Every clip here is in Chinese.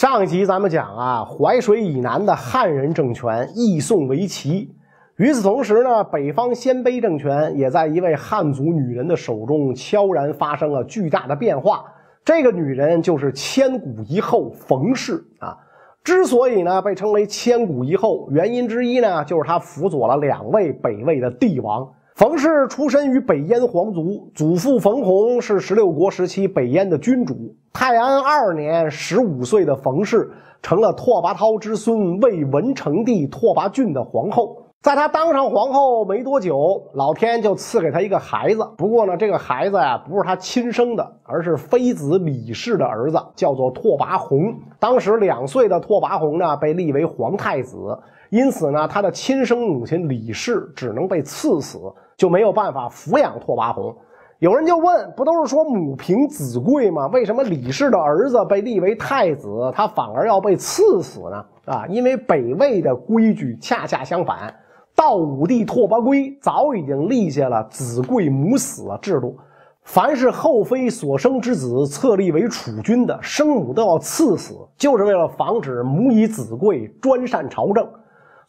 上一集咱们讲啊，淮水以南的汉人政权易宋为齐。与此同时呢，北方鲜卑政权也在一位汉族女人的手中悄然发生了巨大的变化。这个女人就是千古一后冯氏啊。之所以呢被称为千古一后，原因之一呢就是她辅佐了两位北魏的帝王。冯氏出身于北燕皇族，祖父冯弘是十六国时期北燕的君主。泰安二年，十五岁的冯氏成了拓跋焘之孙魏文成帝拓跋浚的皇后。在她当上皇后没多久，老天就赐给她一个孩子。不过呢，这个孩子呀不是她亲生的，而是妃子李氏的儿子，叫做拓跋宏。当时两岁的拓跋宏呢被立为皇太子，因此呢，他的亲生母亲李氏只能被赐死。就没有办法抚养拓跋宏。有人就问：不都是说母凭子贵吗？为什么李氏的儿子被立为太子，他反而要被赐死呢？啊，因为北魏的规矩恰恰相反。道武帝拓跋圭早已经立下了子贵母死的制度，凡是后妃所生之子册立为储君的，生母都要赐死，就是为了防止母以子贵专擅朝政。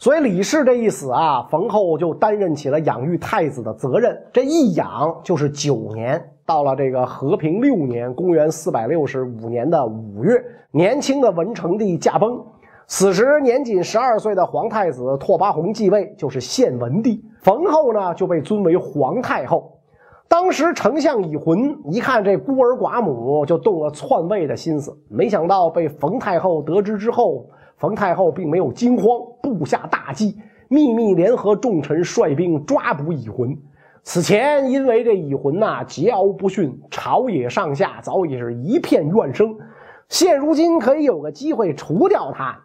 所以李氏这一死啊，冯后就担任起了养育太子的责任。这一养就是九年。到了这个和平六年（公元四百六十五年的五月），年轻的文成帝驾崩。此时年仅十二岁的皇太子拓跋宏继位，就是献文帝。冯后呢就被尊为皇太后。当时丞相乙浑一看这孤儿寡母，就动了篡位的心思。没想到被冯太后得知之后。冯太后并没有惊慌，布下大计，秘密联合重臣率兵抓捕乙浑。此前因为这乙浑呐桀骜不驯，朝野上下早已是一片怨声。现如今可以有个机会除掉他，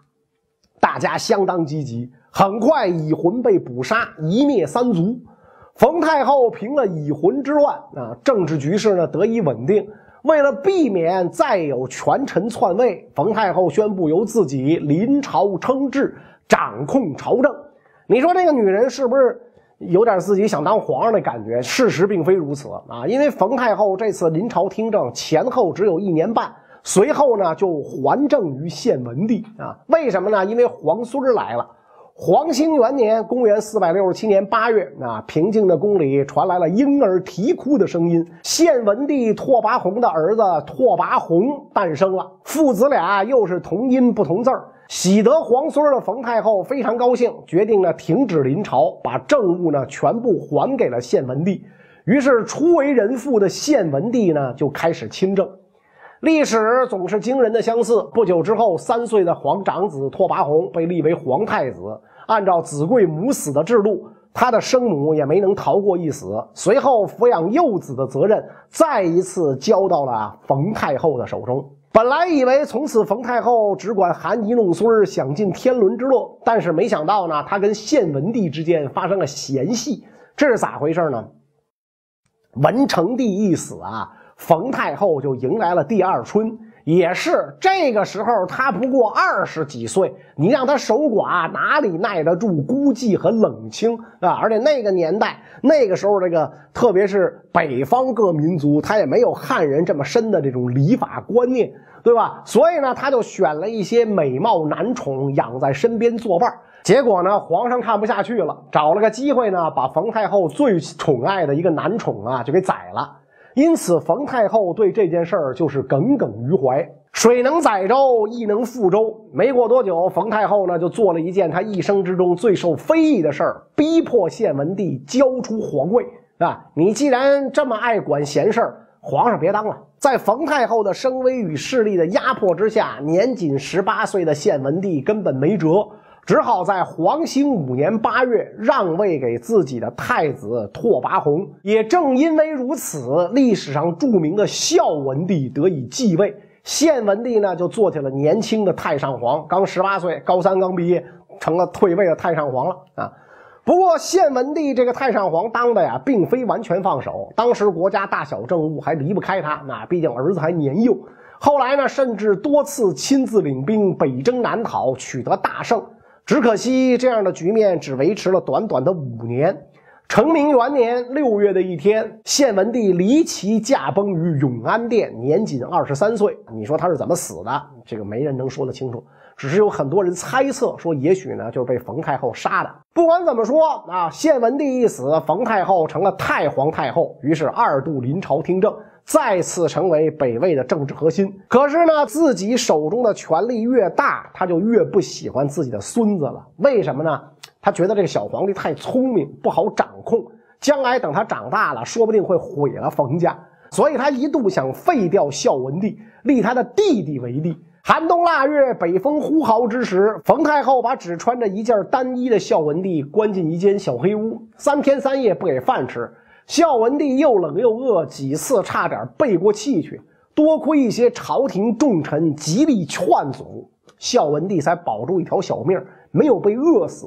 大家相当积极。很快，乙浑被捕杀，一灭三族。冯太后平了乙浑之乱啊，政治局势呢得以稳定。为了避免再有权臣篡位，冯太后宣布由自己临朝称制，掌控朝政。你说这个女人是不是有点自己想当皇上的感觉？事实并非如此啊，因为冯太后这次临朝听政前后只有一年半，随后呢就还政于献文帝啊。为什么呢？因为皇孙来了。黄兴元年，公元四百六十七年八月，啊，平静的宫里传来了婴儿啼哭的声音。献文帝拓跋宏的儿子拓跋宏诞生了，父子俩又是同音不同字儿。喜得皇孙的冯太后非常高兴，决定呢停止临朝，把政务呢全部还给了献文帝。于是初为人父的献文帝呢就开始亲政。历史总是惊人的相似。不久之后，三岁的皇长子拓跋宏被立为皇太子。按照子贵母死的制度，他的生母也没能逃过一死。随后，抚养幼子的责任再一次交到了冯太后的手中。本来以为从此冯太后只管含饴弄孙，享尽天伦之乐，但是没想到呢，她跟献文帝之间发生了嫌隙。这是咋回事呢？文成帝一死啊。冯太后就迎来了第二春，也是这个时候，她不过二十几岁，你让她守寡，哪里耐得住孤寂和冷清啊？而且那个年代，那个时候，这个特别是北方各民族，他也没有汉人这么深的这种礼法观念，对吧？所以呢，他就选了一些美貌男宠养在身边作伴结果呢，皇上看不下去了，找了个机会呢，把冯太后最宠爱的一个男宠啊，就给宰了。因此，冯太后对这件事儿就是耿耿于怀。水能载舟，亦能覆舟。没过多久，冯太后呢就做了一件她一生之中最受非议的事儿，逼迫献文帝交出皇位。啊，你既然这么爱管闲事儿，皇上别当了。在冯太后的声威与势力的压迫之下，年仅十八岁的献文帝根本没辙。只好在黄兴五年八月让位给自己的太子拓跋宏。也正因为如此，历史上著名的孝文帝得以继位，献文帝呢就做起了年轻的太上皇，刚十八岁，高三刚毕业，成了退位的太上皇了啊。不过献文帝这个太上皇当的呀，并非完全放手，当时国家大小政务还离不开他，那毕竟儿子还年幼。后来呢，甚至多次亲自领兵北征南讨，取得大胜。只可惜，这样的局面只维持了短短的五年。成明元年六月的一天，献文帝离奇驾崩于永安殿，年仅二十三岁。你说他是怎么死的？这个没人能说得清楚，只是有很多人猜测说，也许呢就是被冯太后杀的。不管怎么说啊，献文帝一死，冯太后成了太皇太后，于是二度临朝听政，再次成为北魏的政治核心。可是呢，自己手中的权力越大，他就越不喜欢自己的孙子了。为什么呢？他觉得这个小皇帝太聪明，不好掌控，将来等他长大了，说不定会毁了冯家，所以他一度想废掉孝文帝，立他的弟弟为帝。寒冬腊月，北风呼号之时，冯太后把只穿着一件单衣的孝文帝关进一间小黑屋，三天三夜不给饭吃。孝文帝又冷又饿，几次差点背过气去。多亏一些朝廷重臣极力劝阻，孝文帝才保住一条小命，没有被饿死。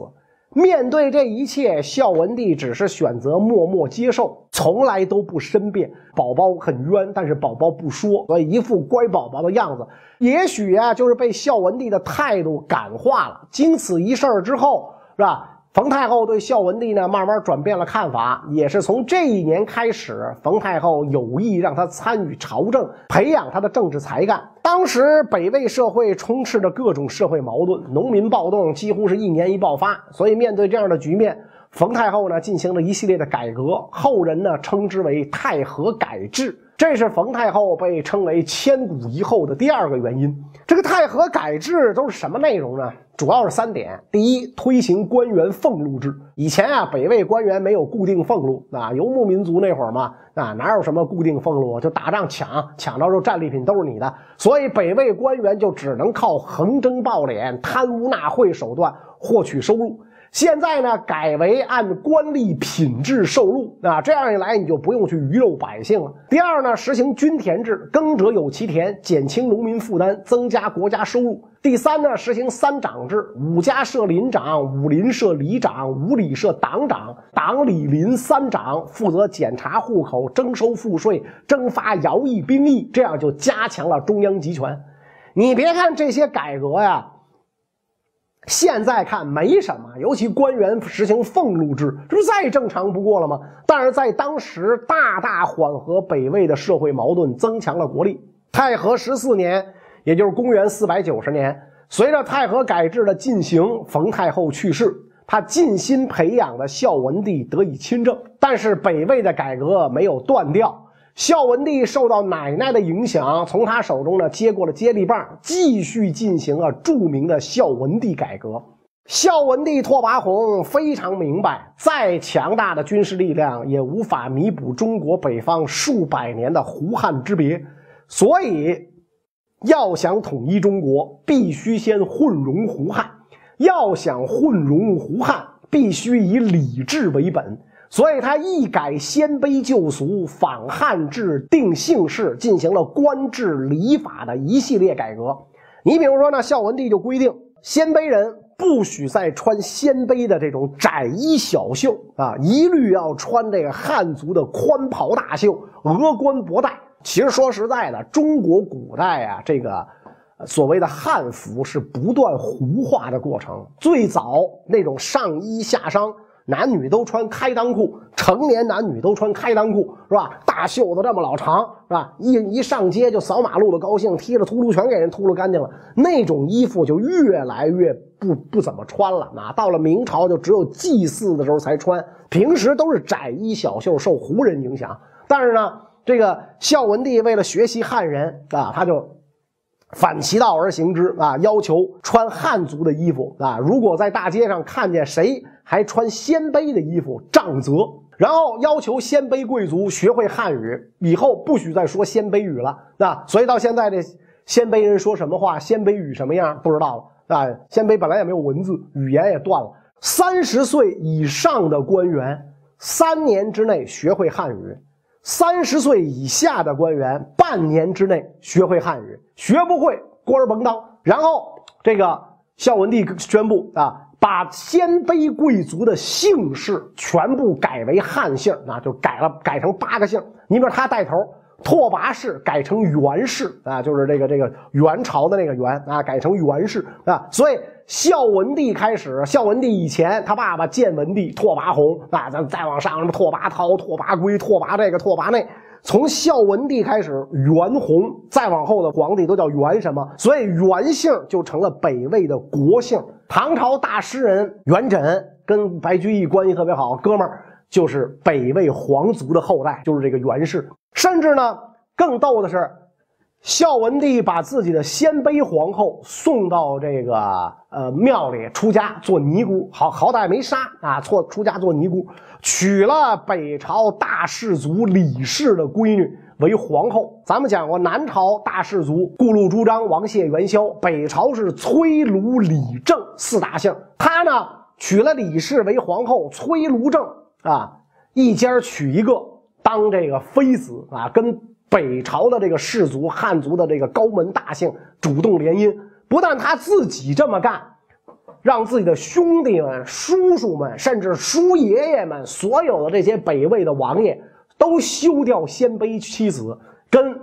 面对这一切，孝文帝只是选择默默接受，从来都不申辩。宝宝很冤，但是宝宝不说，所以一副乖宝宝的样子。也许啊，就是被孝文帝的态度感化了。经此一事儿之后，是吧？冯太后对孝文帝呢，慢慢转变了看法，也是从这一年开始，冯太后有意让他参与朝政，培养他的政治才干。当时北魏社会充斥着各种社会矛盾，农民暴动几乎是一年一爆发，所以面对这样的局面，冯太后呢进行了一系列的改革，后人呢称之为太和改制。这是冯太后被称为千古一后的第二个原因。这个太和改制都是什么内容呢？主要是三点：第一，推行官员俸禄制。以前啊，北魏官员没有固定俸禄啊，游牧民族那会儿嘛，啊，哪有什么固定俸禄？就打仗抢，抢到之战利品都是你的，所以北魏官员就只能靠横征暴敛、贪污纳贿手段获取收入。现在呢，改为按官吏品质受禄啊，这样一来你就不用去鱼肉百姓了。第二呢，实行均田制，耕者有其田，减轻农民负担，增加国家收入。第三呢，实行三长制，五家设林长，五邻设里长，五里设党长，党里邻三长负责检查户口、征收赋税、征发徭役兵役，这样就加强了中央集权。你别看这些改革呀。现在看没什么，尤其官员实行俸禄制，这不再正常不过了吗？但是在当时，大大缓和北魏的社会矛盾，增强了国力。太和十四年，也就是公元四百九十年，随着太和改制的进行，冯太后去世，他尽心培养的孝文帝得以亲政，但是北魏的改革没有断掉。孝文帝受到奶奶的影响，从他手中呢接过了接力棒，继续进行了著名的孝文帝改革。孝文帝拓跋宏非常明白，再强大的军事力量也无法弥补中国北方数百年的胡汉之别，所以要想统一中国，必须先混融胡汉；要想混融胡汉，必须以礼制为本。所以他一改鲜卑旧俗，仿汉制定姓氏，进行了官制礼法的一系列改革。你比如说呢，孝文帝就规定，鲜卑人不许再穿鲜卑的这种窄衣小袖啊，一律要穿这个汉族的宽袍大袖，额冠博带。其实说实在的，中国古代啊，这个所谓的汉服是不断胡化的过程。最早那种上衣下裳。男女都穿开裆裤，成年男女都穿开裆裤，是吧？大袖子这么老长，是吧？一一上街就扫马路的高兴，踢了秃噜全给人秃噜干净了。那种衣服就越来越不不怎么穿了。啊，到了明朝就只有祭祀的时候才穿，平时都是窄衣小袖，受胡人影响。但是呢，这个孝文帝为了学习汉人啊，他就反其道而行之啊，要求穿汉族的衣服啊。如果在大街上看见谁，还穿鲜卑的衣服，杖责。然后要求鲜卑贵族学会汉语，以后不许再说鲜卑语了。那所以到现在这鲜卑人说什么话，鲜卑语什么样不知道了啊？鲜卑本来也没有文字，语言也断了。三十岁以上的官员，三年之内学会汉语；三十岁以下的官员，半年之内学会汉语。学不会，官儿甭当。然后这个孝文帝宣布啊。把鲜卑贵族的姓氏全部改为汉姓，那就改了，改成八个姓。你比如他带头，拓跋氏改成元氏啊，就是这个这个元朝的那个元啊，改成元氏啊。所以孝文帝开始，孝文帝以前他爸爸建文帝拓跋宏啊，咱再往上什么拓跋焘、拓跋圭、拓跋这个拓跋那。从孝文帝开始，元宏，再往后的皇帝都叫元什么？所以元姓就成了北魏的国姓。唐朝大诗人元稹跟白居易关系特别好，哥们儿就是北魏皇族的后代，就是这个元氏。甚至呢，更逗的是。孝文帝把自己的鲜卑皇后送到这个呃庙里出家做尼姑，好好歹没杀啊，错出家做尼姑，娶了北朝大氏族李氏的闺女为皇后。咱们讲过，南朝大氏族顾禄朱张王谢元宵，北朝是崔卢李郑四大姓。他呢娶了李氏为皇后，崔卢郑啊一家娶一个当这个妃子啊，跟。北朝的这个氏族汉族的这个高门大姓主动联姻，不但他自己这么干，让自己的兄弟们、叔叔们，甚至叔爷爷们，所有的这些北魏的王爷都休掉鲜卑妻子，跟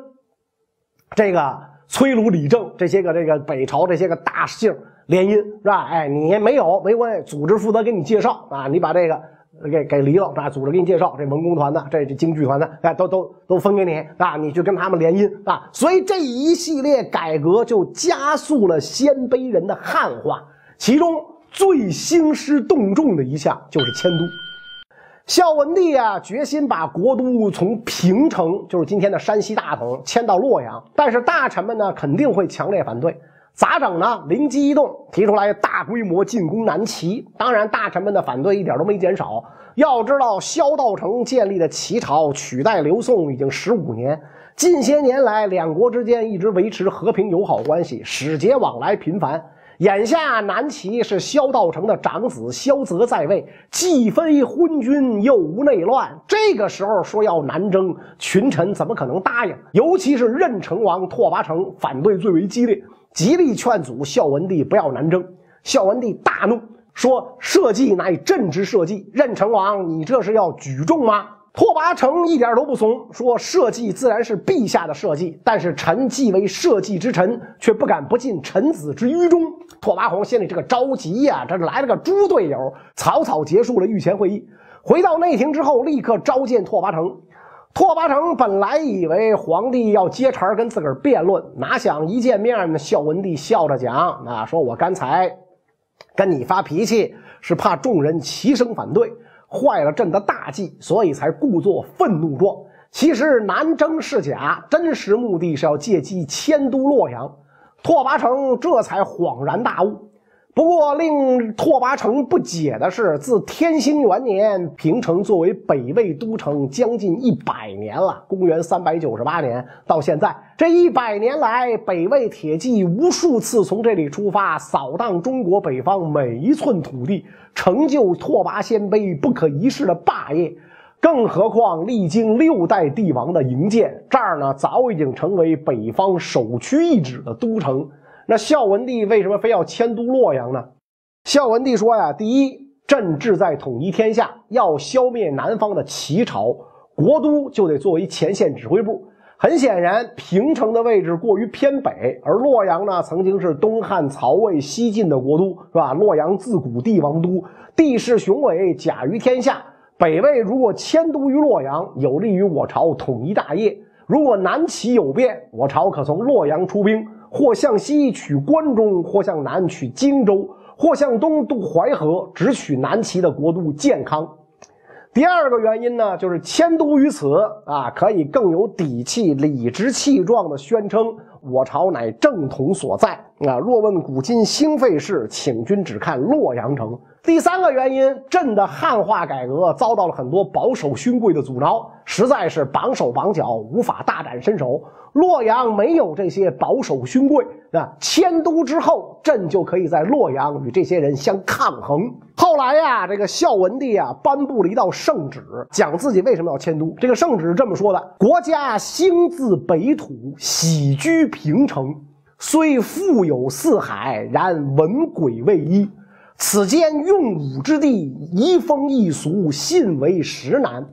这个崔卢李郑这些个这个北朝这些个大姓联姻，是吧？哎，你没有没关系，组织负责给你介绍啊，你把这个。给给离了啊！组织给你介绍这文工团的，这这京剧团的，哎，都都都分给你啊！你去跟他们联姻啊！所以这一系列改革就加速了鲜卑人的汉化。其中最兴师动众的一项就是迁都。孝文帝啊，决心把国都从平城，就是今天的山西大同，迁到洛阳。但是大臣们呢，肯定会强烈反对。咋整呢？灵机一动，提出来大规模进攻南齐。当然，大臣们的反对一点都没减少。要知道，萧道成建立的齐朝取代刘宋已经十五年，近些年来两国之间一直维持和平友好关系，使节往来频繁。眼下南齐是萧道成的长子萧泽在位，既非昏君又无内乱，这个时候说要南征，群臣怎么可能答应？尤其是任城王拓跋成反对最为激烈。极力劝阻孝文帝不要南征，孝文帝大怒，说：“社稷乃朕之社稷，任城王，你这是要举重吗？”拓跋成一点都不怂，说：“社稷自然是陛下的社稷，但是臣既为社稷之臣，却不敢不尽臣子之愚忠。”拓跋宏心里这个着急呀，这来了个猪队友，草草结束了御前会议，回到内廷之后，立刻召见拓跋成。拓跋成本来以为皇帝要接茬跟自个儿辩论，哪想一见面呢？孝文帝笑着讲：“啊，说我刚才跟你发脾气，是怕众人齐声反对，坏了朕的大计，所以才故作愤怒状。其实南征是假，真实目的是要借机迁都洛阳。”拓跋成这才恍然大悟。不过，令拓跋成不解的是，自天兴元年，平城作为北魏都城将近一百年了，公元三百九十八年到现在，这一百年来，北魏铁骑无数次从这里出发，扫荡中国北方每一寸土地，成就拓跋鲜卑不可一世的霸业。更何况历经六代帝王的营建，这儿呢，早已经成为北方首屈一指的都城。那孝文帝为什么非要迁都洛阳呢？孝文帝说呀：“第一，朕志在统一天下，要消灭南方的齐朝，国都就得作为前线指挥部。很显然，平城的位置过于偏北，而洛阳呢，曾经是东汉曹魏西晋的国都，是吧？洛阳自古帝王都，地势雄伟，甲于天下。北魏如果迁都于洛阳，有利于我朝统一大业。如果南齐有变，我朝可从洛阳出兵。”或向西取关中，或向南取荆州，或向东渡淮河，直取南齐的国都建康。第二个原因呢，就是迁都于此啊，可以更有底气、理直气壮地宣称我朝乃正统所在啊。若问古今兴废事，请君只看洛阳城。第三个原因，朕的汉化改革遭到了很多保守勋贵的阻挠，实在是绑手绑脚，无法大展身手。洛阳没有这些保守勋贵啊，迁都之后，朕就可以在洛阳与这些人相抗衡。后来呀，这个孝文帝啊，颁布了一道圣旨，讲自己为什么要迁都。这个圣旨是这么说的：国家兴自北土，喜居平城，虽富有四海，然文鬼未一。此间用武之地，移风易俗，信为实难。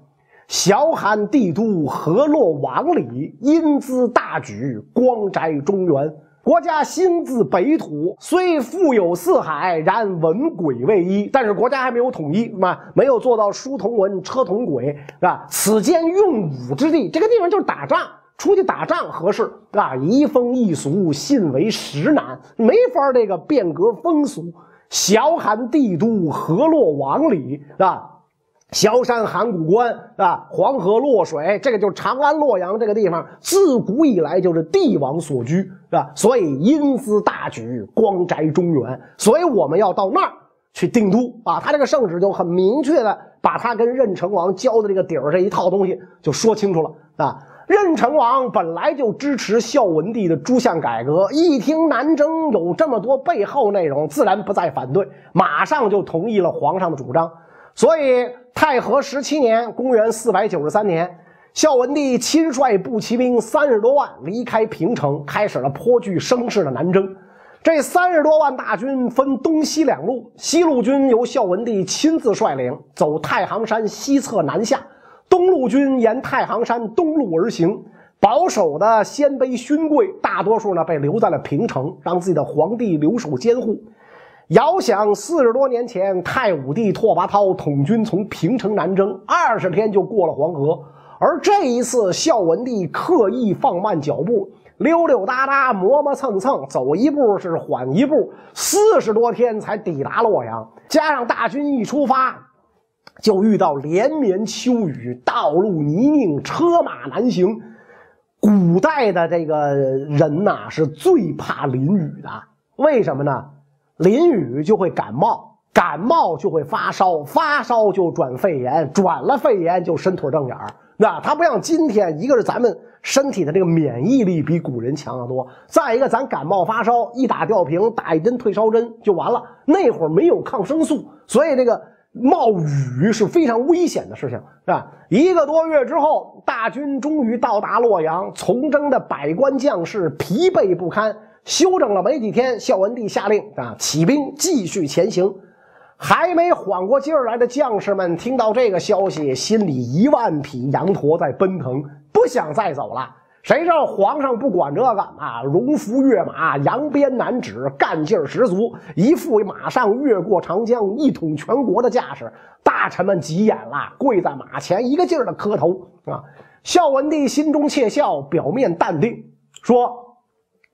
小罕帝都河洛王里，因资大举，光宅中原。国家兴自北土，虽富有四海，然文轨未一。但是国家还没有统一，是吧？没有做到书同文，车同轨，是吧？此间用武之地，这个地方就是打仗，出去打仗合适，是吧？移风易俗，信为实难，没法这个变革风俗。小罕帝都河洛王里，是吧？萧山函谷关啊，黄河洛水，这个就是长安、洛阳这个地方，自古以来就是帝王所居，是吧？所以因资大举，光宅中原，所以我们要到那儿去定都啊。他这个圣旨就很明确的把他跟任城王交的这个底儿这一套东西就说清楚了啊。任城王本来就支持孝文帝的诸项改革，一听南征有这么多背后内容，自然不再反对，马上就同意了皇上的主张，所以。太和十七年（公元493年），孝文帝亲率步骑兵三十多万离开平城，开始了颇具声势的南征。这三十多万大军分东西两路，西路军由孝文帝亲自率领，走太行山西侧南下；东路军沿太行山东路而行。保守的鲜卑勋贵大多数呢被留在了平城，让自己的皇帝留守监护。遥想四十多年前，太武帝拓跋焘统军从平城南征，二十天就过了黄河。而这一次，孝文帝刻意放慢脚步，溜溜达达、磨磨蹭蹭，走一步是缓一步，四十多天才抵达洛阳。加上大军一出发，就遇到连绵秋雨，道路泥泞，车马难行。古代的这个人呐，是最怕淋雨的，为什么呢？淋雨就会感冒，感冒就会发烧，发烧就转肺炎，转了肺炎就伸腿瞪眼儿。那他不像今天，一个是咱们身体的这个免疫力比古人强得多，再一个咱感冒发烧一打吊瓶，打一针退烧针就完了。那会儿没有抗生素，所以这个冒雨是非常危险的事情，是吧？一个多月之后，大军终于到达洛阳，从征的百官将士疲惫不堪。休整了没几天，孝文帝下令啊，起兵继续前行。还没缓过劲儿来的将士们听到这个消息，心里一万匹羊驼在奔腾，不想再走了。谁知道皇上不管这个啊，荣服跃马，扬鞭南指，干劲十足，一副马上越过长江，一统全国的架势。大臣们急眼了，跪在马前，一个劲儿的磕头啊。孝文帝心中窃笑，表面淡定说。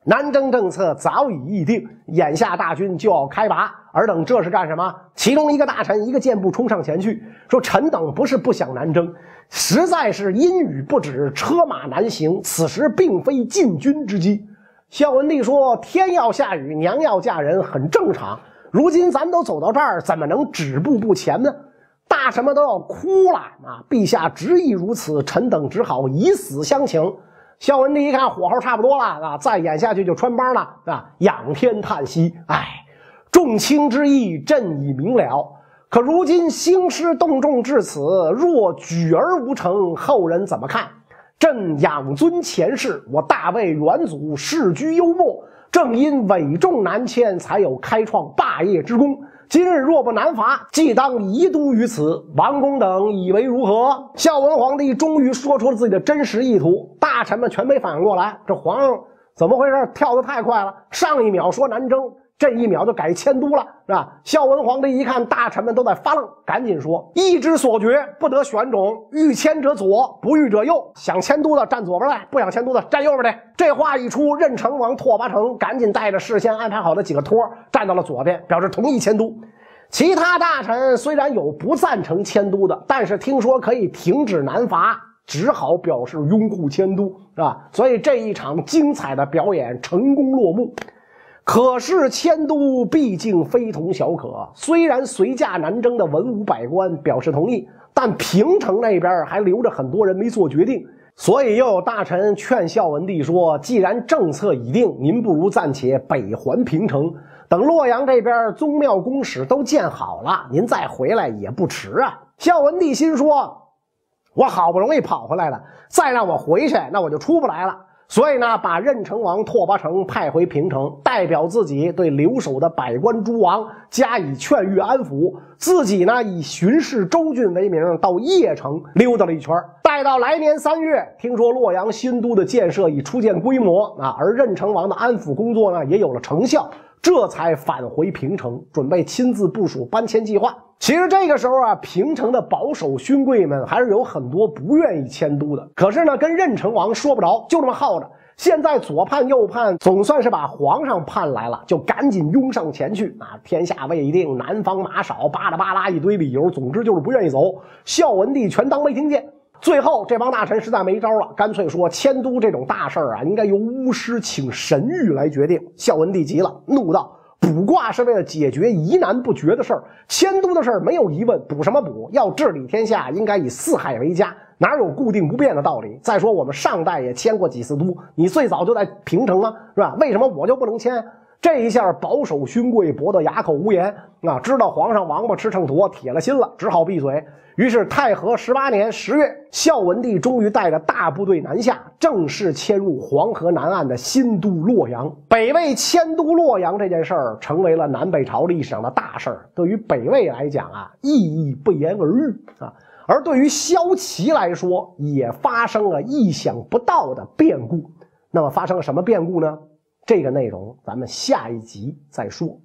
南征政策早已议定，眼下大军就要开拔。尔等这是干什么？其中一个大臣一个箭步冲上前去，说：“臣等不是不想南征，实在是阴雨不止，车马难行。此时并非进军之机。”孝文帝说：“天要下雨，娘要嫁人，很正常。如今咱都走到这儿，怎么能止步不前呢？”大臣们都要哭了啊！陛下执意如此，臣等只好以死相请。孝文帝一看火候差不多了啊，再演下去就穿帮了啊，仰天叹息：“哎，众卿之意，朕已明了。可如今兴师动众至此，若举而无成，后人怎么看？朕仰尊前世，我大魏元祖世居幽默，正因委重南迁，才有开创霸业之功。”今日若不南伐，即当移都于此。王公等以为如何？孝文皇帝终于说出了自己的真实意图，大臣们全没反应过来，这皇上怎么回事？跳得太快了，上一秒说南征。这一秒就改迁都了，是吧？孝文皇帝一看大臣们都在发愣，赶紧说：“意之所决，不得选种。欲迁者左，不欲者右。想迁都的站左边来，不想迁都的站右边来。”这话一出，任城王拓跋成赶紧带着事先安排好的几个托站到了左边，表示同意迁都。其他大臣虽然有不赞成迁都的，但是听说可以停止南伐，只好表示拥护迁都，是吧？所以这一场精彩的表演成功落幕。可是迁都毕竟非同小可，虽然随驾南征的文武百官表示同意，但平城那边还留着很多人没做决定，所以又有大臣劝孝文帝说：“既然政策已定，您不如暂且北还平城，等洛阳这边宗庙宫室都建好了，您再回来也不迟啊。”孝文帝心说：“我好不容易跑回来了，再让我回去，那我就出不来了。”所以呢，把任城王拓跋成派回平城，代表自己对留守的百官诸王加以劝谕安抚。自己呢，以巡视州郡为名，到邺城溜达了一圈。待到来年三月，听说洛阳新都的建设已初见规模啊，而任城王的安抚工作呢，也有了成效。这才返回平城，准备亲自部署搬迁计划。其实这个时候啊，平城的保守勋贵们还是有很多不愿意迁都的。可是呢，跟任城王说不着，就这么耗着。现在左盼右盼，总算是把皇上盼来了，就赶紧拥上前去啊！天下未定，南方马少，巴拉巴拉一堆理由，总之就是不愿意走。孝文帝全当没听见。最后，这帮大臣实在没招了，干脆说迁都这种大事儿啊，应该由巫师请神谕来决定。孝文帝急了，怒道：“卜卦是为了解决疑难不决的事儿，迁都的事儿没有疑问，卜什么卜？要治理天下，应该以四海为家，哪有固定不变的道理？再说我们上代也迁过几次都，你最早就在平城啊，是吧？为什么我就不能迁？”这一下，保守勋贵驳得哑口无言啊！知道皇上王八吃秤砣，铁了心了，只好闭嘴。于是，太和十八年十月，孝文帝终于带着大部队南下，正式迁入黄河南岸的新都洛阳。北魏迁都洛阳这件事儿，成为了南北朝历史上的大事儿。对于北魏来讲啊，意义不言而喻啊；而对于萧齐来说，也发生了意想不到的变故。那么，发生了什么变故呢？这个内容咱们下一集再说。